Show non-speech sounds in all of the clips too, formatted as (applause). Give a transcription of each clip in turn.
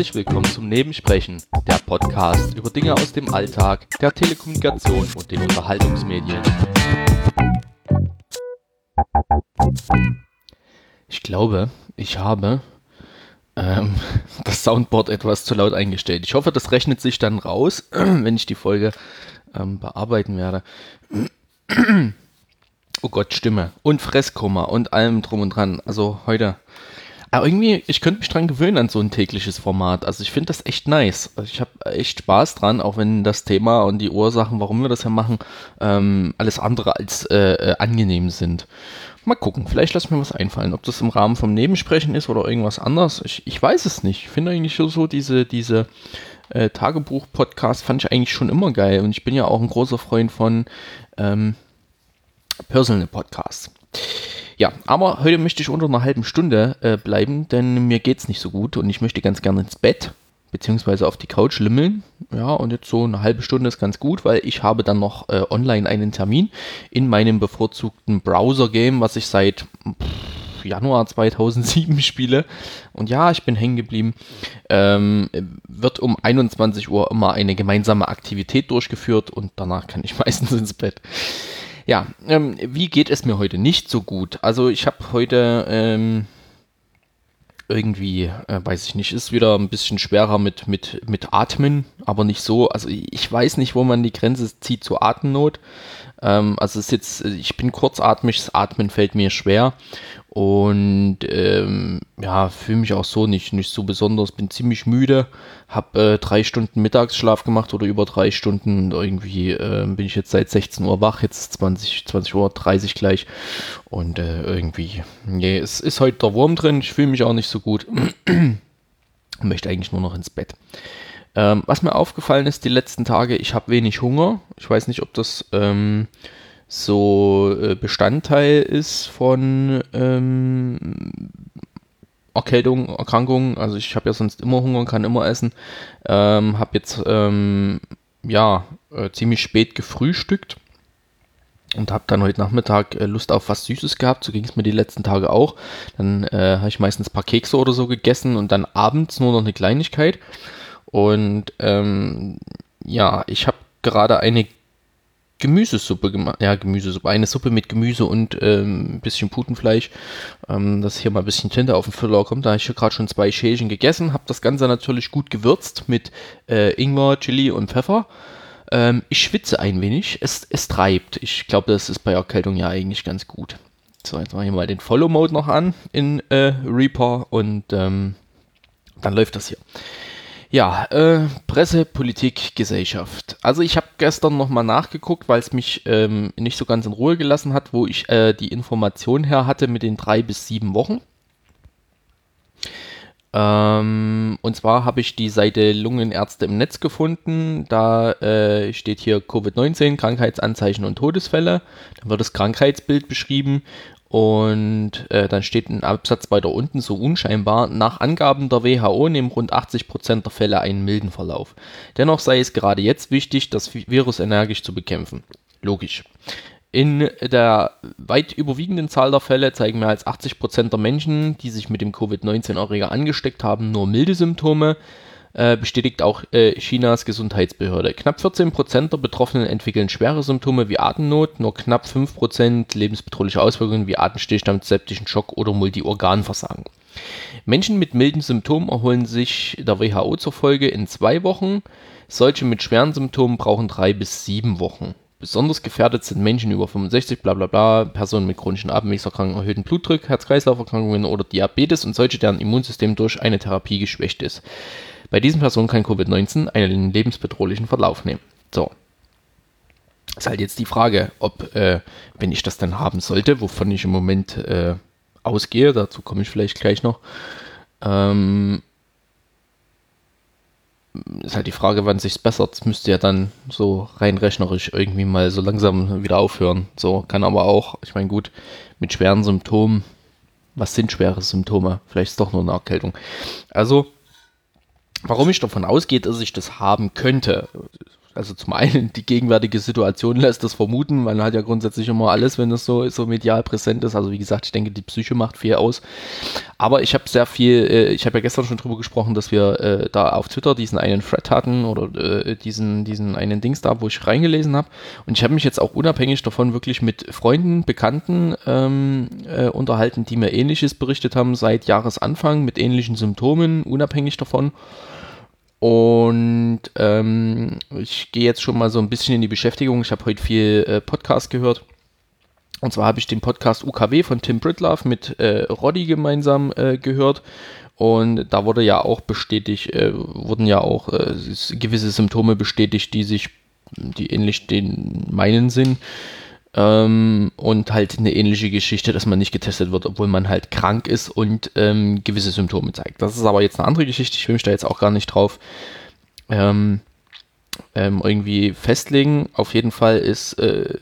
Herzlich willkommen zum Nebensprechen, der Podcast über Dinge aus dem Alltag, der Telekommunikation und den Unterhaltungsmedien. Ich glaube, ich habe ähm, (laughs) das Soundboard etwas zu laut eingestellt. Ich hoffe, das rechnet sich dann raus, (clears throat) wenn ich die Folge ähm, bearbeiten werde. (clears throat) oh Gott, Stimme und Fresskummer und allem drum und dran. Also heute aber irgendwie, ich könnte mich dran gewöhnen an so ein tägliches Format. Also ich finde das echt nice. Ich habe echt Spaß dran, auch wenn das Thema und die Ursachen, warum wir das ja machen, ähm, alles andere als äh, äh, angenehm sind. Mal gucken, vielleicht lass mir was einfallen. Ob das im Rahmen vom Nebensprechen ist oder irgendwas anderes. Ich, ich weiß es nicht. Ich finde eigentlich so diese, diese äh, Tagebuch-Podcast fand ich eigentlich schon immer geil. Und ich bin ja auch ein großer Freund von ähm, Personal Podcasts. Ja, aber heute möchte ich unter einer halben Stunde äh, bleiben, denn mir geht es nicht so gut und ich möchte ganz gerne ins Bett beziehungsweise auf die Couch limmeln. Ja, und jetzt so eine halbe Stunde ist ganz gut, weil ich habe dann noch äh, online einen Termin in meinem bevorzugten Browser-Game, was ich seit pff, Januar 2007 (laughs) spiele. Und ja, ich bin hängen geblieben. Ähm, wird um 21 Uhr immer eine gemeinsame Aktivität durchgeführt und danach kann ich (laughs) meistens ins Bett. Ja, ähm, wie geht es mir heute nicht so gut? Also ich habe heute ähm, irgendwie, äh, weiß ich nicht, ist wieder ein bisschen schwerer mit, mit, mit Atmen, aber nicht so. Also ich weiß nicht, wo man die Grenze zieht zur Atemnot. Ähm, also es ist jetzt, ich bin kurzatmig, das Atmen fällt mir schwer und ähm, ja, fühle mich auch so nicht, nicht so besonders. Bin ziemlich müde, habe äh, drei Stunden Mittagsschlaf gemacht oder über drei Stunden. Irgendwie äh, bin ich jetzt seit 16 Uhr wach, jetzt 20, 20 Uhr 30 gleich. Und äh, irgendwie, nee, es ist heute der Wurm drin. Ich fühle mich auch nicht so gut. (clears throat) Möchte eigentlich nur noch ins Bett. Ähm, was mir aufgefallen ist die letzten Tage, ich habe wenig Hunger. Ich weiß nicht, ob das ähm, so äh, Bestandteil ist von ähm, Erkältung, Erkrankungen. Also ich habe ja sonst immer Hunger, kann immer essen. Ähm, habe jetzt ähm, ja äh, ziemlich spät gefrühstückt und habe dann heute Nachmittag äh, Lust auf was Süßes gehabt. So ging es mir die letzten Tage auch. Dann äh, habe ich meistens ein paar Kekse oder so gegessen und dann abends nur noch eine Kleinigkeit. Und ähm, ja, ich habe gerade eine Gemüsesuppe gemacht. Ja, Gemüsesuppe. Eine Suppe mit Gemüse und ähm, ein bisschen Putenfleisch. Ähm, dass hier mal ein bisschen Tinte auf den Füller kommt. Da habe ich hier gerade schon zwei Schälchen gegessen. Habe das Ganze natürlich gut gewürzt mit äh, Ingwer, Chili und Pfeffer. Ähm, ich schwitze ein wenig. Es, es treibt. Ich glaube, das ist bei Erkältung ja eigentlich ganz gut. So, jetzt mache ich mal den Follow-Mode noch an in äh, Reaper und ähm, dann läuft das hier. Ja, äh, Presse, Politik, Gesellschaft. Also ich habe gestern nochmal nachgeguckt, weil es mich ähm, nicht so ganz in Ruhe gelassen hat, wo ich äh, die Information her hatte mit den drei bis sieben Wochen. Ähm, und zwar habe ich die Seite Lungenärzte im Netz gefunden. Da äh, steht hier Covid-19, Krankheitsanzeichen und Todesfälle. Dann wird das Krankheitsbild beschrieben und äh, dann steht ein Absatz weiter unten so unscheinbar, nach Angaben der WHO nehmen rund 80% der Fälle einen milden Verlauf. Dennoch sei es gerade jetzt wichtig, das Virus energisch zu bekämpfen. Logisch. In der weit überwiegenden Zahl der Fälle zeigen mehr als 80% der Menschen, die sich mit dem Covid-19-Erreger angesteckt haben, nur milde Symptome. Äh, bestätigt auch äh, Chinas Gesundheitsbehörde. Knapp 14% der Betroffenen entwickeln schwere Symptome wie Atemnot, nur knapp 5% lebensbedrohliche Auswirkungen wie Atemstillstand, septischen Schock oder Multiorganversagen. Menschen mit milden Symptomen erholen sich der WHO zufolge in zwei Wochen. Solche mit schweren Symptomen brauchen drei bis sieben Wochen. Besonders gefährdet sind Menschen über 65, bla bla bla, Personen mit chronischen Atemwegserkrankungen, erhöhten Blutdruck, Herz-Kreislauf-Erkrankungen oder Diabetes und solche, deren Immunsystem durch eine Therapie geschwächt ist. Bei diesen Personen kann Covid-19 einen lebensbedrohlichen Verlauf nehmen. So. Ist halt jetzt die Frage, ob, äh, wenn ich das dann haben sollte, wovon ich im Moment äh, ausgehe, dazu komme ich vielleicht gleich noch, ähm, ist halt die Frage, wann sich's bessert. Es müsste ja dann so rein rechnerisch irgendwie mal so langsam wieder aufhören. So kann aber auch, ich meine, gut, mit schweren Symptomen, was sind schwere Symptome? Vielleicht ist doch nur eine Erkältung. Also, Warum ich davon ausgehe, dass ich das haben könnte, also zum einen die gegenwärtige Situation lässt das vermuten, man hat ja grundsätzlich immer alles, wenn es so, so medial präsent ist. Also wie gesagt, ich denke, die Psyche macht viel aus. Aber ich habe sehr viel, äh, ich habe ja gestern schon drüber gesprochen, dass wir äh, da auf Twitter diesen einen Thread hatten oder äh, diesen, diesen einen Dings da, wo ich reingelesen habe. Und ich habe mich jetzt auch unabhängig davon wirklich mit Freunden, Bekannten ähm, äh, unterhalten, die mir ähnliches berichtet haben seit Jahresanfang mit ähnlichen Symptomen, unabhängig davon. Und ähm, ich gehe jetzt schon mal so ein bisschen in die Beschäftigung. Ich habe heute viel äh, Podcast gehört. Und zwar habe ich den Podcast UKW von Tim Britlove mit äh, Roddy gemeinsam äh, gehört. Und da wurde ja auch bestätigt, äh, wurden ja auch äh, gewisse Symptome bestätigt, die sich, die ähnlich den meinen sind. Ähm, und halt eine ähnliche Geschichte, dass man nicht getestet wird, obwohl man halt krank ist und ähm, gewisse Symptome zeigt. Das ist aber jetzt eine andere Geschichte. Ich will mich da jetzt auch gar nicht drauf ähm, ähm irgendwie festlegen. Auf jeden Fall ist äh,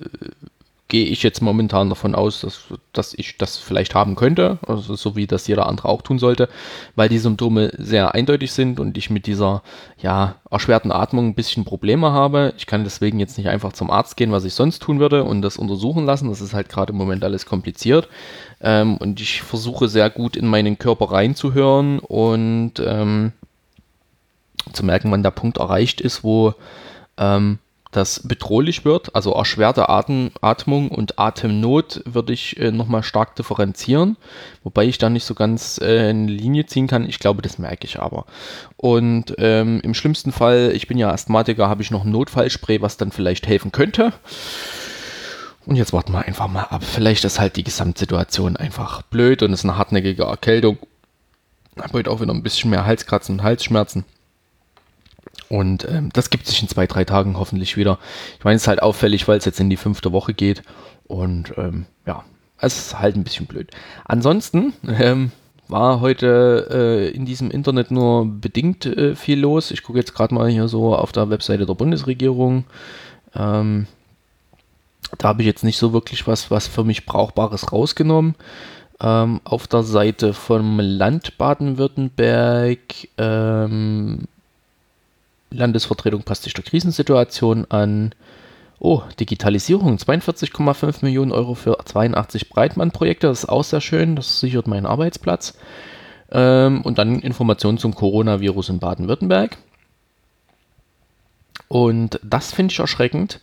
gehe ich jetzt momentan davon aus, dass, dass ich das vielleicht haben könnte, also so wie das jeder andere auch tun sollte, weil die Symptome sehr eindeutig sind und ich mit dieser ja, erschwerten Atmung ein bisschen Probleme habe. Ich kann deswegen jetzt nicht einfach zum Arzt gehen, was ich sonst tun würde und das untersuchen lassen. Das ist halt gerade im Moment alles kompliziert. Ähm, und ich versuche sehr gut in meinen Körper reinzuhören und ähm, zu merken, wann der Punkt erreicht ist, wo ähm, das bedrohlich wird, also erschwerte Atem, Atmung und Atemnot würde ich äh, nochmal stark differenzieren, wobei ich da nicht so ganz äh, eine Linie ziehen kann. Ich glaube, das merke ich aber. Und ähm, im schlimmsten Fall, ich bin ja Asthmatiker, habe ich noch ein Notfallspray, was dann vielleicht helfen könnte. Und jetzt warten wir einfach mal ab. Vielleicht ist halt die Gesamtsituation einfach blöd und es ist eine hartnäckige Erkältung. Ich habe heute auch wieder ein bisschen mehr Halskratzen und Halsschmerzen. Und ähm, das gibt sich in zwei, drei Tagen hoffentlich wieder. Ich meine, es ist halt auffällig, weil es jetzt in die fünfte Woche geht. Und ähm, ja, es ist halt ein bisschen blöd. Ansonsten (laughs) ähm, war heute äh, in diesem Internet nur bedingt äh, viel los. Ich gucke jetzt gerade mal hier so auf der Webseite der Bundesregierung. Ähm, da habe ich jetzt nicht so wirklich was, was für mich Brauchbares rausgenommen. Ähm, auf der Seite vom Land Baden-Württemberg ähm, Landesvertretung passt sich der Krisensituation an. Oh, Digitalisierung, 42,5 Millionen Euro für 82 Breitbandprojekte, das ist auch sehr schön, das sichert meinen Arbeitsplatz. Ähm, und dann Informationen zum Coronavirus in Baden-Württemberg. Und das finde ich erschreckend.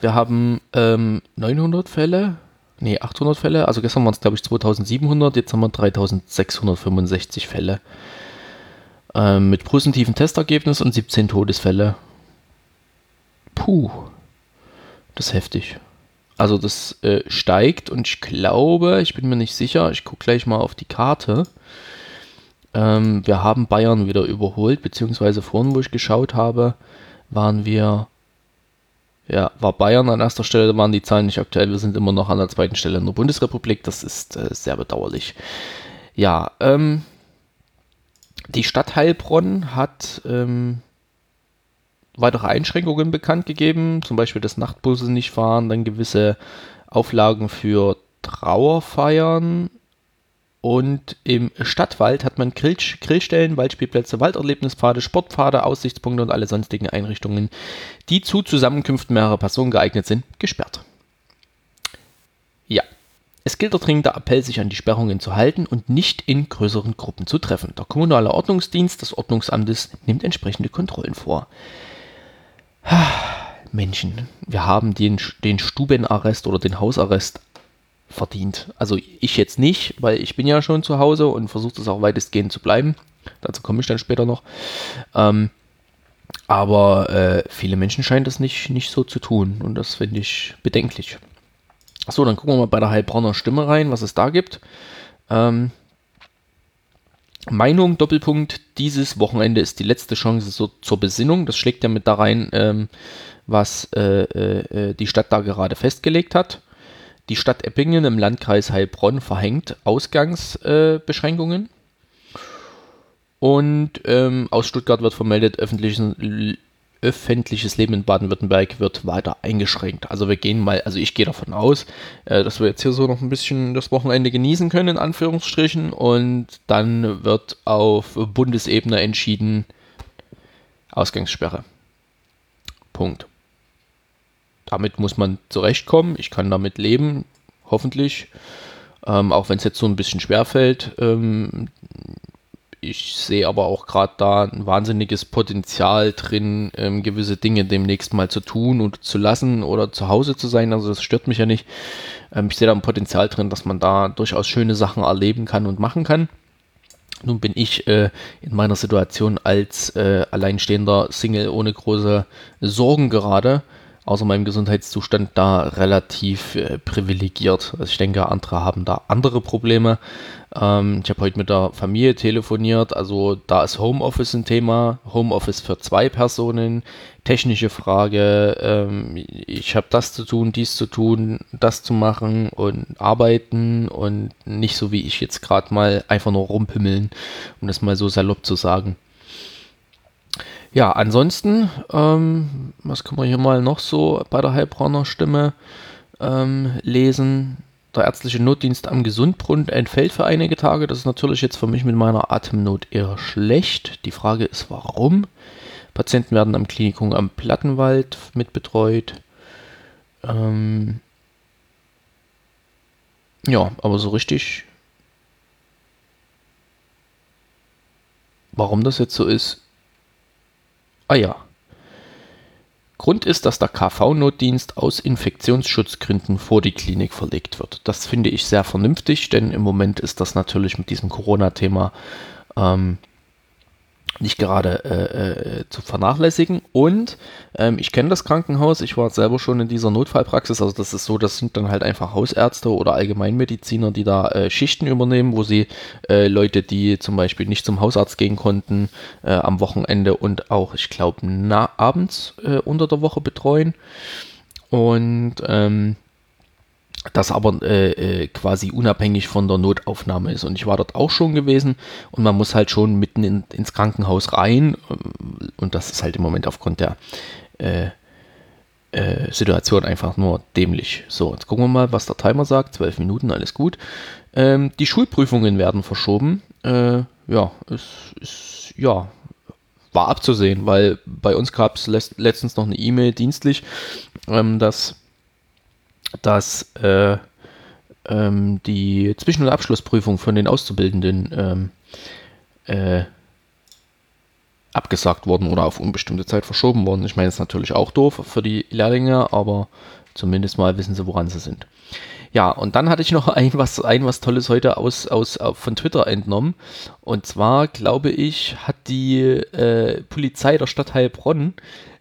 Wir haben ähm, 900 Fälle, nee, 800 Fälle, also gestern waren es glaube ich 2700, jetzt haben wir 3665 Fälle ähm, mit positivem Testergebnis und 17 Todesfälle. Puh, das ist heftig. Also das äh, steigt und ich glaube, ich bin mir nicht sicher, ich gucke gleich mal auf die Karte. Ähm, wir haben Bayern wieder überholt, beziehungsweise vorhin, wo ich geschaut habe, waren wir, ja, war Bayern an erster Stelle, da waren die Zahlen nicht aktuell, wir sind immer noch an der zweiten Stelle in der Bundesrepublik, das ist äh, sehr bedauerlich. Ja, ähm, die Stadt Heilbronn hat ähm, weitere Einschränkungen bekannt gegeben, zum Beispiel, dass Nachtbusse nicht fahren, dann gewisse Auflagen für Trauerfeiern und im Stadtwald hat man Grill Grillstellen, Waldspielplätze, Walderlebnispfade, Sportpfade, Aussichtspunkte und alle sonstigen Einrichtungen, die zu Zusammenkünften mehrerer Personen geeignet sind, gesperrt. Es gilt der dringende Appell, sich an die Sperrungen zu halten und nicht in größeren Gruppen zu treffen. Der kommunale Ordnungsdienst des Ordnungsamtes nimmt entsprechende Kontrollen vor. (sighs) Menschen, wir haben den, den Stubenarrest oder den Hausarrest verdient. Also ich jetzt nicht, weil ich bin ja schon zu Hause und versuche es auch weitestgehend zu bleiben. Dazu komme ich dann später noch. Ähm, aber äh, viele Menschen scheinen das nicht, nicht so zu tun und das finde ich bedenklich. So, dann gucken wir mal bei der Heilbronner Stimme rein, was es da gibt. Ähm, Meinung, Doppelpunkt, dieses Wochenende ist die letzte Chance so zur Besinnung. Das schlägt ja mit da rein, ähm, was äh, äh, äh, die Stadt da gerade festgelegt hat. Die Stadt Eppingen im Landkreis Heilbronn verhängt Ausgangsbeschränkungen. Und ähm, aus Stuttgart wird vermeldet, öffentlichen öffentliches Leben in Baden-Württemberg wird weiter eingeschränkt. Also wir gehen mal, also ich gehe davon aus, äh, dass wir jetzt hier so noch ein bisschen das Wochenende genießen können, in Anführungsstrichen, und dann wird auf Bundesebene entschieden Ausgangssperre. Punkt. Damit muss man zurechtkommen. Ich kann damit leben, hoffentlich. Ähm, auch wenn es jetzt so ein bisschen schwer fällt. Ähm, ich sehe aber auch gerade da ein wahnsinniges Potenzial drin, ähm, gewisse Dinge demnächst mal zu tun und zu lassen oder zu Hause zu sein. Also das stört mich ja nicht. Ähm, ich sehe da ein Potenzial drin, dass man da durchaus schöne Sachen erleben kann und machen kann. Nun bin ich äh, in meiner Situation als äh, alleinstehender Single ohne große Sorgen gerade außer meinem Gesundheitszustand da relativ äh, privilegiert. Also ich denke, andere haben da andere Probleme. Ähm, ich habe heute mit der Familie telefoniert, also da ist Homeoffice ein Thema. Homeoffice für zwei Personen, technische Frage. Ähm, ich habe das zu tun, dies zu tun, das zu machen und arbeiten und nicht so wie ich jetzt gerade mal einfach nur rumpimmeln, um das mal so salopp zu sagen. Ja, ansonsten, ähm, was kann man hier mal noch so bei der Heilbronner Stimme ähm, lesen? Der ärztliche Notdienst am Gesundbrunnen entfällt für einige Tage. Das ist natürlich jetzt für mich mit meiner Atemnot eher schlecht. Die Frage ist, warum? Patienten werden am Klinikum am Plattenwald mitbetreut. Ähm ja, aber so richtig. Warum das jetzt so ist, Ah ja. Grund ist, dass der KV-Notdienst aus Infektionsschutzgründen vor die Klinik verlegt wird. Das finde ich sehr vernünftig, denn im Moment ist das natürlich mit diesem Corona-Thema ähm, nicht gerade äh, äh, zu vernachlässigen. Und ähm, ich kenne das Krankenhaus, ich war selber schon in dieser Notfallpraxis. Also das ist so, das sind dann halt einfach Hausärzte oder Allgemeinmediziner, die da äh, Schichten übernehmen, wo sie äh, Leute, die zum Beispiel nicht zum Hausarzt gehen konnten, äh, am Wochenende und auch, ich glaube, abends äh, unter der Woche betreuen. Und ähm, das aber äh, äh, quasi unabhängig von der Notaufnahme ist. Und ich war dort auch schon gewesen und man muss halt schon mitten in, ins Krankenhaus rein ähm, und das ist halt im Moment aufgrund der äh, äh, Situation einfach nur dämlich. So, jetzt gucken wir mal, was der Timer sagt. Zwölf Minuten, alles gut. Ähm, die Schulprüfungen werden verschoben. Äh, ja, es ist, ja, war abzusehen, weil bei uns gab es letztens noch eine E-Mail dienstlich, ähm, dass dass äh, ähm, die Zwischen- und Abschlussprüfung von den Auszubildenden ähm, äh, abgesagt worden oder auf unbestimmte Zeit verschoben worden. Ich meine, das ist natürlich auch doof für die Lehrlinge, aber zumindest mal wissen sie, woran sie sind. Ja, und dann hatte ich noch (laughs) ein was, ein was Tolles heute aus, aus, von Twitter entnommen. Und zwar, glaube ich, hat die äh, Polizei der Stadt Heilbronn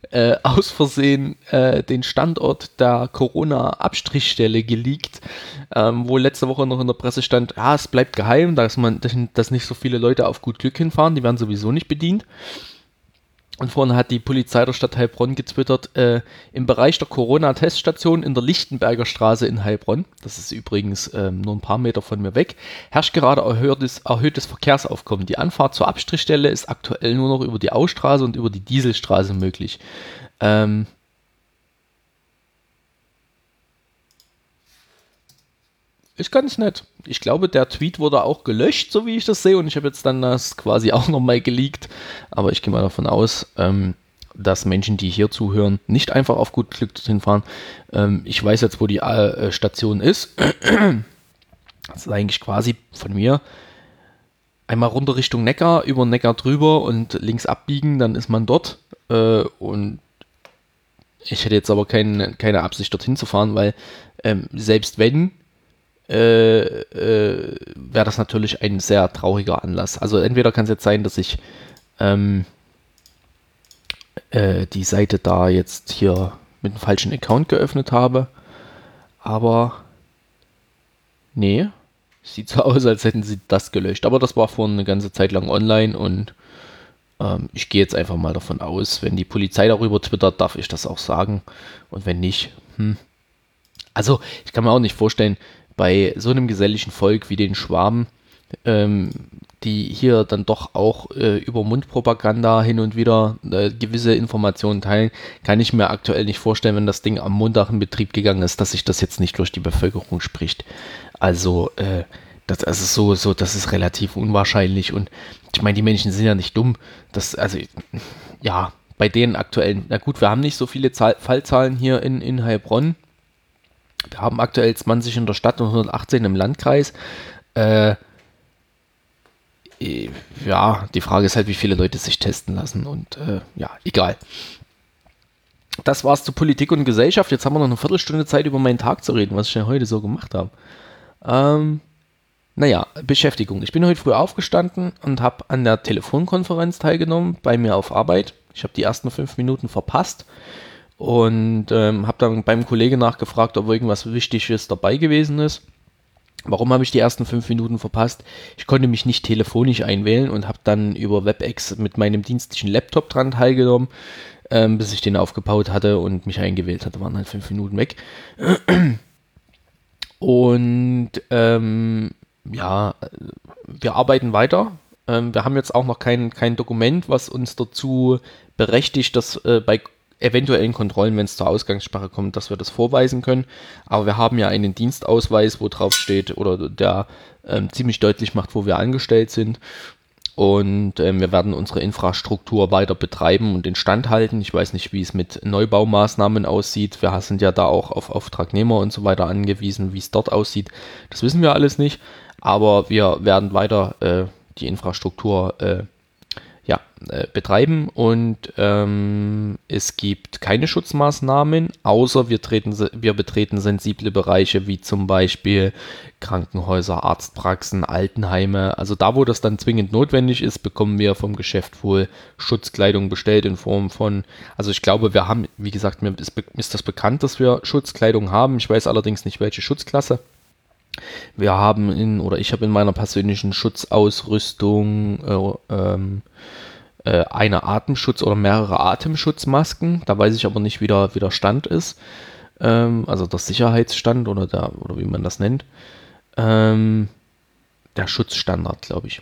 äh, aus Versehen äh, den Standort der Corona-Abstrichstelle geleakt, ähm, wo letzte Woche noch in der Presse stand, ja, es bleibt geheim, dass man, dass nicht so viele Leute auf gut Glück hinfahren, die werden sowieso nicht bedient. Und vorhin hat die Polizei der Stadt Heilbronn getwittert, äh, im Bereich der Corona-Teststation in der Lichtenberger Straße in Heilbronn, das ist übrigens ähm, nur ein paar Meter von mir weg, herrscht gerade erhöhtes, erhöhtes Verkehrsaufkommen. Die Anfahrt zur Abstrichstelle ist aktuell nur noch über die Ausstraße und über die Dieselstraße möglich. Ähm, ist ganz nett. Ich glaube, der Tweet wurde auch gelöscht, so wie ich das sehe, und ich habe jetzt dann das quasi (laughs) auch nochmal geleakt. Aber ich gehe mal davon aus, ähm, dass Menschen, die hier zuhören, nicht einfach auf gut Glück dorthin fahren. Ähm, ich weiß jetzt, wo die äh, Station ist. (clears throat) Das ist eigentlich quasi von mir einmal runter Richtung Neckar, über Neckar drüber und links abbiegen, dann ist man dort. Äh, und ich hätte jetzt aber kein, keine Absicht, dorthin zu fahren, weil ähm, selbst wenn äh, äh, wäre das natürlich ein sehr trauriger Anlass. Also entweder kann es jetzt sein, dass ich ähm, äh, die Seite da jetzt hier mit einem falschen Account geöffnet habe, aber nee, sieht so (laughs) aus, als hätten sie das gelöscht. Aber das war vor eine ganze Zeit lang online und ähm, ich gehe jetzt einfach mal davon aus, wenn die Polizei darüber twittert, darf ich das auch sagen. Und wenn nicht, hm. Also, ich kann mir auch nicht vorstellen, bei so einem geselligen Volk wie den Schwaben, ähm, die hier dann doch auch äh, über Mundpropaganda hin und wieder äh, gewisse Informationen teilen, kann ich mir aktuell nicht vorstellen, wenn das Ding am Montag in Betrieb gegangen ist, dass sich das jetzt nicht durch die Bevölkerung spricht. Also, äh, das, also so, so, das ist relativ unwahrscheinlich und ich meine, die Menschen sind ja nicht dumm. Das, also, ja, bei den aktuellen, na gut, wir haben nicht so viele Zahl, Fallzahlen hier in, in Heilbronn. Wir haben aktuell 20 in der Stadt und 118 im Landkreis. Äh, ja, die Frage ist halt, wie viele Leute sich testen lassen und äh, ja, egal. Das war's zu Politik und Gesellschaft. Jetzt haben wir noch eine Viertelstunde Zeit, über meinen Tag zu reden, was ich ja heute so gemacht habe. Ähm, naja, Beschäftigung. Ich bin heute früh aufgestanden und habe an der Telefonkonferenz teilgenommen bei mir auf Arbeit. Ich habe die ersten fünf Minuten verpasst und ähm, habe dann beim Kollegen nachgefragt, ob irgendwas Wichtiges dabei gewesen ist. Warum habe ich die ersten fünf Minuten verpasst? Ich konnte mich nicht telefonisch einwählen und habe dann über WebEx mit meinem dienstlichen Laptop dran teilgenommen, ähm, bis ich den aufgebaut hatte und mich eingewählt hatte. Waren halt fünf Minuten weg. Und ähm, ja, wir arbeiten weiter. Ähm, wir haben jetzt auch noch kein, kein Dokument, was uns dazu berechtigt, dass äh, bei eventuellen Kontrollen, wenn es zur Ausgangssperre kommt, dass wir das vorweisen können. Aber wir haben ja einen Dienstausweis, wo drauf steht oder der ähm, ziemlich deutlich macht, wo wir angestellt sind. Und ähm, wir werden unsere Infrastruktur weiter betreiben und instand halten. Ich weiß nicht, wie es mit Neubaumaßnahmen aussieht. Wir sind ja da auch auf Auftragnehmer und so weiter angewiesen, wie es dort aussieht. Das wissen wir alles nicht. Aber wir werden weiter äh, die Infrastruktur äh, ja, äh, betreiben und ähm, es gibt keine Schutzmaßnahmen, außer wir, treten, wir betreten sensible Bereiche wie zum Beispiel Krankenhäuser, Arztpraxen, Altenheime. Also da, wo das dann zwingend notwendig ist, bekommen wir vom Geschäft wohl Schutzkleidung bestellt in Form von, also ich glaube, wir haben, wie gesagt, mir ist, ist das bekannt, dass wir Schutzkleidung haben. Ich weiß allerdings nicht, welche Schutzklasse. Wir haben in, oder ich habe in meiner persönlichen Schutzausrüstung äh, ähm, äh, eine Atemschutz oder mehrere Atemschutzmasken. Da weiß ich aber nicht, wie der, wie der Stand ist. Ähm, also der Sicherheitsstand oder der, oder wie man das nennt. Ähm, der Schutzstandard, glaube ich.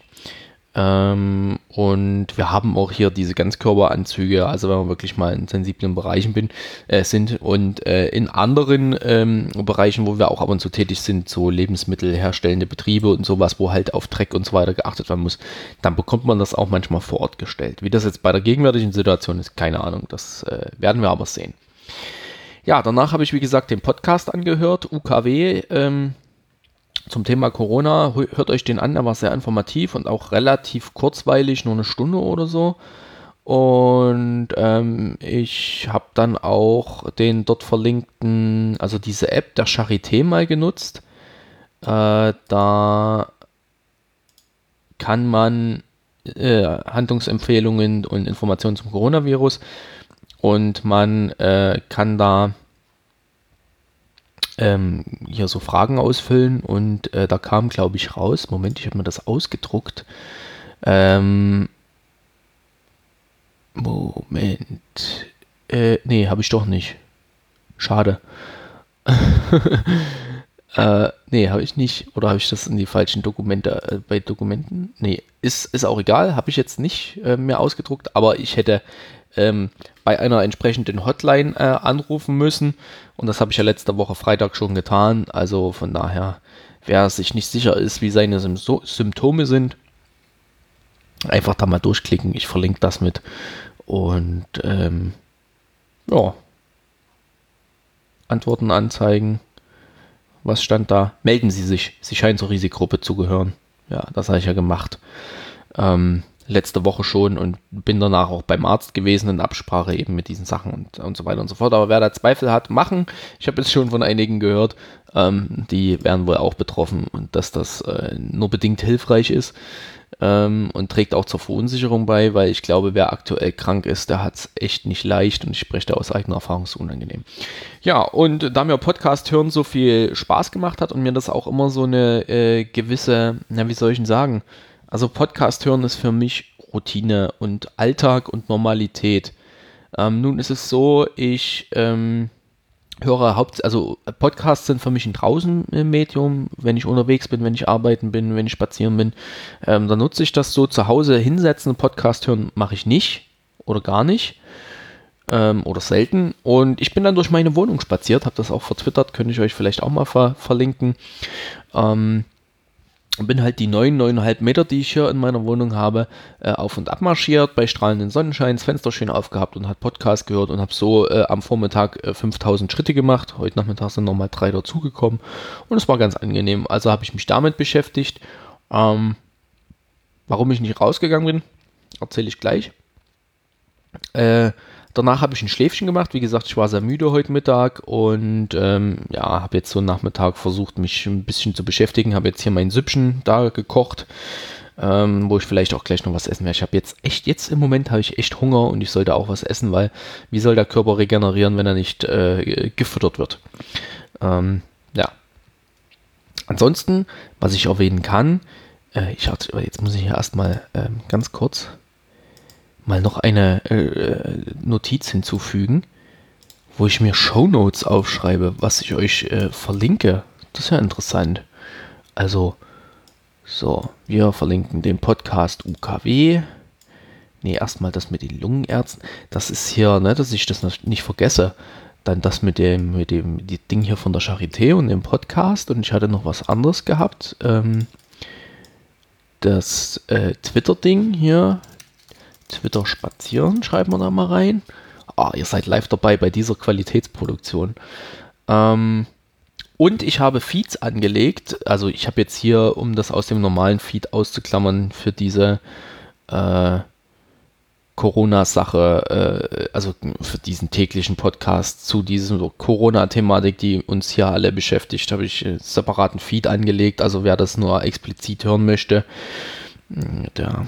Ähm, und wir haben auch hier diese Ganzkörperanzüge, also wenn wir wirklich mal in sensiblen Bereichen bin, äh, sind und äh, in anderen ähm, Bereichen, wo wir auch ab und zu tätig sind, so lebensmittelherstellende Betriebe und sowas, wo halt auf Dreck und so weiter geachtet werden muss, dann bekommt man das auch manchmal vor Ort gestellt. Wie das jetzt bei der gegenwärtigen Situation ist, keine Ahnung, das äh, werden wir aber sehen. Ja, danach habe ich, wie gesagt, den Podcast angehört, UKW. Ähm, zum Thema Corona. Hört euch den an, der war sehr informativ und auch relativ kurzweilig, nur eine Stunde oder so. Und ähm, ich habe dann auch den dort verlinkten, also diese App der Charité mal genutzt. Äh, da kann man äh, Handlungsempfehlungen und Informationen zum Coronavirus und man äh, kann da ähm, hier so Fragen ausfüllen und äh, da kam, glaube ich, raus, Moment, ich habe mir das ausgedruckt. Ähm, Moment. Äh, nee, habe ich doch nicht. Schade. (laughs) äh, nee, habe ich nicht. Oder habe ich das in die falschen Dokumente äh, bei Dokumenten? Nee, ist, ist auch egal. Habe ich jetzt nicht äh, mehr ausgedruckt, aber ich hätte ähm, bei einer entsprechenden Hotline äh, anrufen müssen. Und das habe ich ja letzte Woche Freitag schon getan. Also von daher, wer sich nicht sicher ist, wie seine Sym Symptome sind, einfach da mal durchklicken. Ich verlinke das mit. Und ähm, ja, Antworten anzeigen. Was stand da? Melden Sie sich. Sie scheinen zur Risikogruppe zu gehören. Ja, das habe ich ja gemacht. Ähm, letzte Woche schon und bin danach auch beim Arzt gewesen in Absprache eben mit diesen Sachen und, und so weiter und so fort. Aber wer da Zweifel hat, machen. Ich habe jetzt schon von einigen gehört, ähm, die werden wohl auch betroffen und dass das äh, nur bedingt hilfreich ist ähm, und trägt auch zur Verunsicherung bei, weil ich glaube, wer aktuell krank ist, der hat es echt nicht leicht und ich spreche da aus eigener Erfahrung, so unangenehm. Ja, und da mir Podcast hören so viel Spaß gemacht hat und mir das auch immer so eine äh, gewisse, na, wie soll ich denn sagen, also Podcast hören ist für mich Routine und Alltag und Normalität. Ähm, nun ist es so, ich ähm, höre Haupt, also Podcasts sind für mich ein Draußen-Medium, wenn ich unterwegs bin, wenn ich arbeiten bin, wenn ich spazieren bin. Ähm, dann nutze ich das so zu Hause hinsetzen, Podcast hören mache ich nicht oder gar nicht ähm, oder selten. Und ich bin dann durch meine Wohnung spaziert, habe das auch vertwittert, könnte ich euch vielleicht auch mal ver verlinken. Ähm, bin halt die 9, 9,5 Meter, die ich hier in meiner Wohnung habe, äh, auf und ab marschiert bei strahlenden Sonnenschein, das Fenster schön aufgehabt und hat Podcast gehört und habe so äh, am Vormittag äh, 5000 Schritte gemacht. Heute Nachmittag sind nochmal drei dazugekommen und es war ganz angenehm. Also habe ich mich damit beschäftigt. Ähm, warum ich nicht rausgegangen bin, erzähle ich gleich. Äh, Danach habe ich ein Schläfchen gemacht. Wie gesagt, ich war sehr müde heute Mittag und ähm, ja, habe jetzt so Nachmittag versucht, mich ein bisschen zu beschäftigen. Habe jetzt hier mein Süppchen da gekocht, ähm, wo ich vielleicht auch gleich noch was essen werde. Ich habe jetzt echt, jetzt im Moment habe ich echt Hunger und ich sollte auch was essen, weil wie soll der Körper regenerieren, wenn er nicht äh, gefüttert wird? Ähm, ja. Ansonsten, was ich erwähnen kann, äh, ich hatte, jetzt muss ich hier erstmal ähm, ganz kurz mal noch eine äh, Notiz hinzufügen, wo ich mir Shownotes aufschreibe, was ich euch äh, verlinke. Das ist ja interessant. Also, so, wir verlinken den Podcast UKW. Ne, erstmal das mit den Lungenärzten. Das ist hier, ne, dass ich das nicht vergesse. Dann das mit dem, mit dem Ding hier von der Charité und dem Podcast. Und ich hatte noch was anderes gehabt. Ähm, das äh, Twitter-Ding hier, Twitter spazieren, schreiben wir da mal rein. Ah, ihr seid live dabei bei dieser Qualitätsproduktion. Ähm, und ich habe Feeds angelegt. Also ich habe jetzt hier, um das aus dem normalen Feed auszuklammern, für diese äh, Corona-Sache, äh, also für diesen täglichen Podcast zu dieser Corona-Thematik, die uns hier alle beschäftigt, habe ich einen separaten Feed angelegt. Also wer das nur explizit hören möchte, der,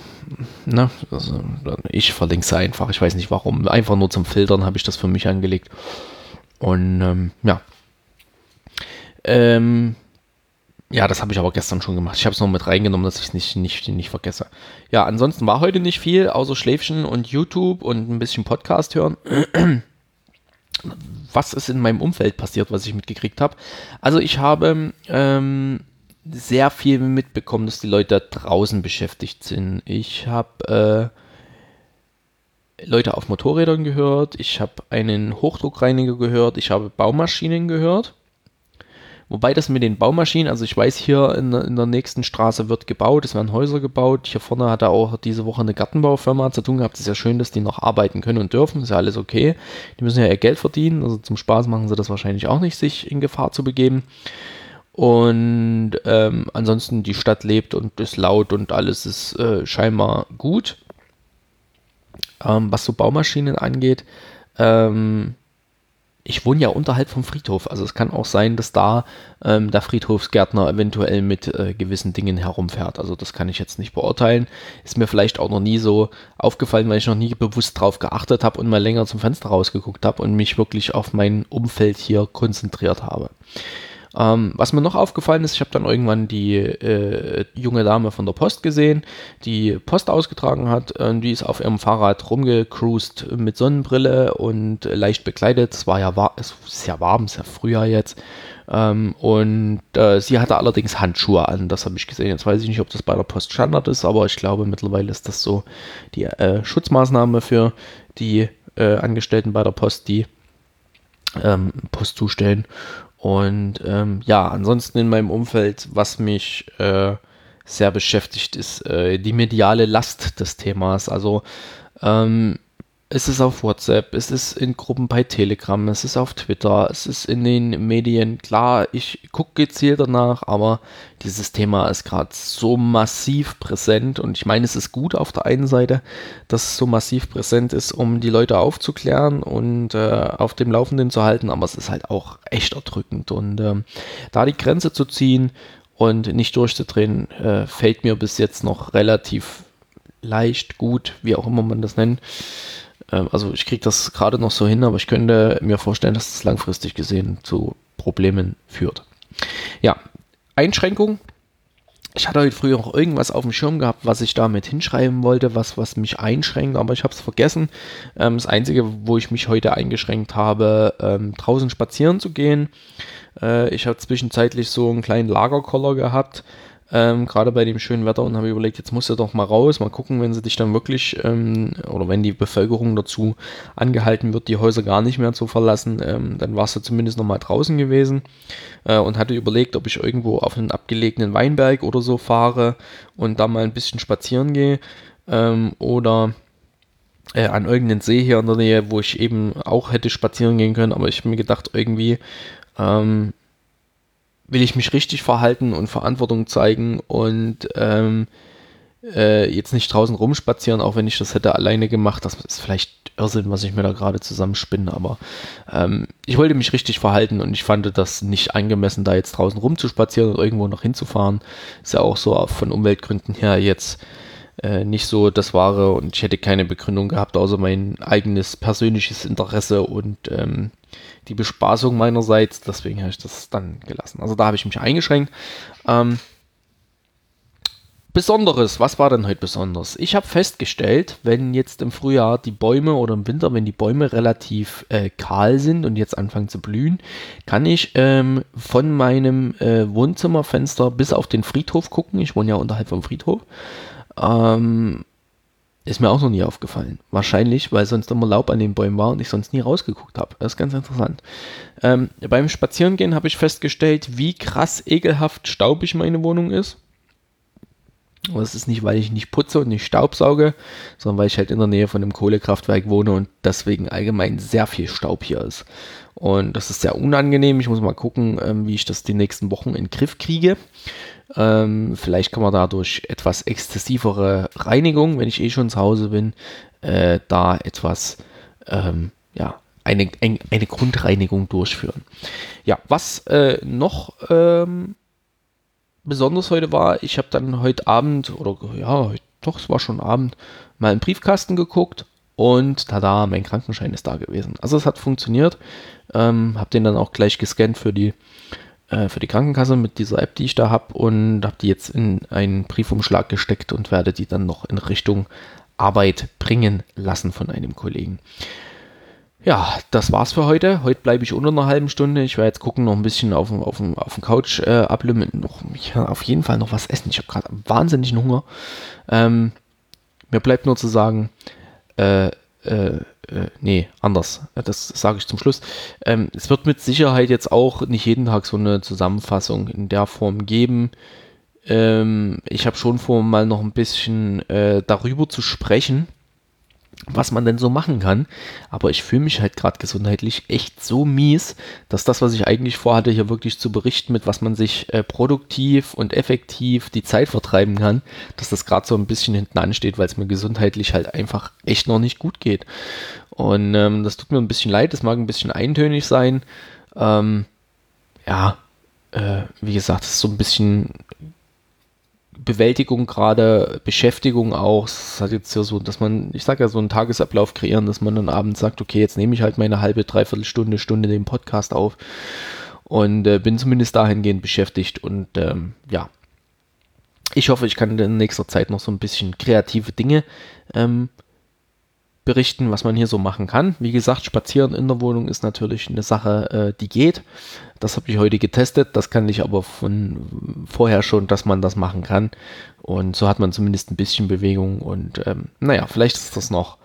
ne, also ich verlinke es einfach, ich weiß nicht warum, einfach nur zum Filtern habe ich das für mich angelegt. Und ähm, ja. Ähm, ja, das habe ich aber gestern schon gemacht. Ich habe es noch mit reingenommen, dass ich es nicht, nicht, nicht vergesse. Ja, ansonsten war heute nicht viel, außer Schläfchen und YouTube und ein bisschen Podcast hören. Was ist in meinem Umfeld passiert, was ich mitgekriegt habe? Also ich habe ähm, sehr viel mitbekommen, dass die Leute da draußen beschäftigt sind. Ich habe äh, Leute auf Motorrädern gehört, ich habe einen Hochdruckreiniger gehört, ich habe Baumaschinen gehört. Wobei das mit den Baumaschinen, also ich weiß, hier in, in der nächsten Straße wird gebaut, es werden Häuser gebaut. Hier vorne hat er auch diese Woche eine Gartenbaufirma zu tun gehabt. Es ist ja schön, dass die noch arbeiten können und dürfen, ist ja alles okay. Die müssen ja ihr Geld verdienen, also zum Spaß machen sie das wahrscheinlich auch nicht, sich in Gefahr zu begeben. Und ähm, ansonsten die Stadt lebt und ist laut und alles ist äh, scheinbar gut. Ähm, was so Baumaschinen angeht, ähm, ich wohne ja unterhalb vom Friedhof. Also es kann auch sein, dass da ähm, der Friedhofsgärtner eventuell mit äh, gewissen Dingen herumfährt. Also das kann ich jetzt nicht beurteilen. Ist mir vielleicht auch noch nie so aufgefallen, weil ich noch nie bewusst drauf geachtet habe und mal länger zum Fenster rausgeguckt habe und mich wirklich auf mein Umfeld hier konzentriert habe. Ähm, was mir noch aufgefallen ist, ich habe dann irgendwann die äh, junge Dame von der Post gesehen, die Post ausgetragen hat. Äh, die ist auf ihrem Fahrrad rumgecruised mit Sonnenbrille und leicht bekleidet. Es war ja war es ist ja warm, es ist ja jetzt. Ähm, und äh, sie hatte allerdings Handschuhe an, das habe ich gesehen. Jetzt weiß ich nicht, ob das bei der Post Standard ist, aber ich glaube mittlerweile ist das so die äh, Schutzmaßnahme für die äh, Angestellten bei der Post, die ähm, Post zustellen. Und ähm, ja, ansonsten in meinem Umfeld, was mich äh, sehr beschäftigt, ist äh, die mediale Last des Themas. Also ähm, es ist auf WhatsApp, es ist in Gruppen bei Telegram, es ist auf Twitter, es ist in den Medien. Klar, ich gucke gezielt danach, aber dieses Thema ist gerade so massiv präsent und ich meine, es ist gut auf der einen Seite, dass es so massiv präsent ist, um die Leute aufzuklären und äh, auf dem Laufenden zu halten, aber es ist halt auch echt erdrückend und ähm, da die Grenze zu ziehen und nicht durchzudrehen, äh, fällt mir bis jetzt noch relativ leicht, gut, wie auch immer man das nennt. Ähm, also ich kriege das gerade noch so hin, aber ich könnte mir vorstellen, dass das langfristig gesehen zu Problemen führt. Ja, Einschränkung. Ich hatte heute früh auch irgendwas auf dem Schirm gehabt, was ich damit hinschreiben wollte, was, was mich einschränkt, aber ich habe es vergessen. Ähm, das Einzige, wo ich mich heute eingeschränkt habe, ähm, draußen spazieren zu gehen. Äh, ich habe zwischenzeitlich so einen kleinen Lagerkoller gehabt ähm, gerade bei dem schönen Wetter und habe überlegt, jetzt musst du doch mal raus, mal gucken, wenn sie dich dann wirklich ähm, oder wenn die Bevölkerung dazu angehalten wird, die Häuser gar nicht mehr zu verlassen, ähm, dann warst du zumindest noch mal draußen gewesen. Äh, und hatte überlegt, ob ich irgendwo auf einen abgelegenen Weinberg oder so fahre und da mal ein bisschen spazieren gehe ähm, oder äh, an irgendeinen See hier in der Nähe, wo ich eben auch hätte spazieren gehen können, aber ich habe mir gedacht, irgendwie ähm, will ich mich richtig verhalten und Verantwortung zeigen und ähm, äh, jetzt nicht draußen rumspazieren, auch wenn ich das hätte alleine gemacht. Das ist vielleicht Irrsinn, was ich mir da gerade zusammenspinne, aber ähm, ich wollte mich richtig verhalten und ich fand das nicht angemessen, da jetzt draußen rumzuspazieren und irgendwo noch hinzufahren. Ist ja auch so von Umweltgründen her jetzt äh, nicht so das Wahre und ich hätte keine Begründung gehabt, außer mein eigenes persönliches Interesse und ähm, die Bespaßung meinerseits. Deswegen habe ich das dann gelassen. Also da habe ich mich eingeschränkt. Ähm, Besonderes, was war denn heute besonders? Ich habe festgestellt, wenn jetzt im Frühjahr die Bäume oder im Winter, wenn die Bäume relativ äh, kahl sind und jetzt anfangen zu blühen, kann ich ähm, von meinem äh, Wohnzimmerfenster bis auf den Friedhof gucken. Ich wohne ja unterhalb vom Friedhof. Ähm, ist mir auch noch nie aufgefallen. Wahrscheinlich, weil sonst immer Laub an den Bäumen war und ich sonst nie rausgeguckt habe. Das ist ganz interessant. Ähm, beim Spazierengehen habe ich festgestellt, wie krass ekelhaft staubig meine Wohnung ist. Das ist nicht, weil ich nicht putze und nicht staubsauge, sondern weil ich halt in der Nähe von einem Kohlekraftwerk wohne und deswegen allgemein sehr viel Staub hier ist. Und das ist sehr unangenehm. Ich muss mal gucken, ähm, wie ich das die nächsten Wochen in den Griff kriege. Ähm, vielleicht kann man dadurch etwas exzessivere Reinigung, wenn ich eh schon zu Hause bin, äh, da etwas, ähm, ja, eine, eine Grundreinigung durchführen. Ja, was äh, noch besonders heute war, ich habe dann heute Abend, oder ja, doch, es war schon Abend, mal im Briefkasten geguckt und tada, mein Krankenschein ist da gewesen. Also es hat funktioniert. Ähm, habe den dann auch gleich gescannt für die äh, für die Krankenkasse mit dieser App, die ich da habe und habe die jetzt in einen Briefumschlag gesteckt und werde die dann noch in Richtung Arbeit bringen lassen von einem Kollegen. Ja, das war's für heute. Heute bleibe ich unter einer halben Stunde. Ich werde jetzt gucken, noch ein bisschen auf dem, auf dem, auf dem Couch äh, ablimmen. Noch, ich auf jeden Fall noch was essen. Ich habe gerade wahnsinnigen Hunger. Ähm, mir bleibt nur zu sagen, äh, äh, äh, nee, anders. Das sage ich zum Schluss. Ähm, es wird mit Sicherheit jetzt auch nicht jeden Tag so eine Zusammenfassung in der Form geben. Ähm, ich habe schon vor, mal noch ein bisschen äh, darüber zu sprechen was man denn so machen kann. Aber ich fühle mich halt gerade gesundheitlich echt so mies, dass das, was ich eigentlich vorhatte, hier wirklich zu berichten, mit was man sich äh, produktiv und effektiv die Zeit vertreiben kann, dass das gerade so ein bisschen hinten ansteht, weil es mir gesundheitlich halt einfach echt noch nicht gut geht. Und ähm, das tut mir ein bisschen leid, das mag ein bisschen eintönig sein. Ähm, ja, äh, wie gesagt, es ist so ein bisschen Bewältigung gerade, Beschäftigung auch. Es hat jetzt ja so, dass man, ich sage ja, so einen Tagesablauf kreieren, dass man dann abends sagt, okay, jetzt nehme ich halt meine halbe, dreiviertel Stunde, Stunde den Podcast auf und äh, bin zumindest dahingehend beschäftigt und ähm, ja. Ich hoffe, ich kann in nächster Zeit noch so ein bisschen kreative Dinge ähm, berichten, was man hier so machen kann. Wie gesagt, spazieren in der Wohnung ist natürlich eine Sache, äh, die geht. Das habe ich heute getestet. Das kann ich aber von vorher schon, dass man das machen kann. Und so hat man zumindest ein bisschen Bewegung. Und ähm, naja, vielleicht ist das noch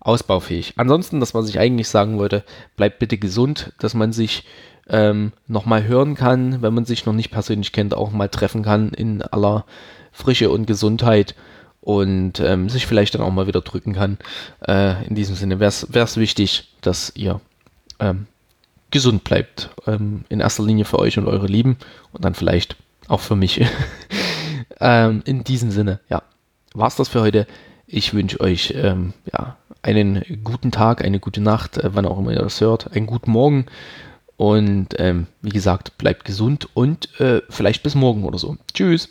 ausbaufähig. Ansonsten, das, was ich eigentlich sagen wollte, bleibt bitte gesund, dass man sich ähm, nochmal hören kann, wenn man sich noch nicht persönlich kennt, auch mal treffen kann in aller Frische und Gesundheit und ähm, sich vielleicht dann auch mal wieder drücken kann. Äh, in diesem Sinne wäre es wichtig, dass ihr ähm, gesund bleibt. Ähm, in erster Linie für euch und eure Lieben und dann vielleicht auch für mich. (laughs) Ähm, in diesem Sinne, ja, war es das für heute. Ich wünsche euch ähm, ja, einen guten Tag, eine gute Nacht, äh, wann auch immer ihr das hört, einen guten Morgen. Und ähm, wie gesagt, bleibt gesund und äh, vielleicht bis morgen oder so. Tschüss.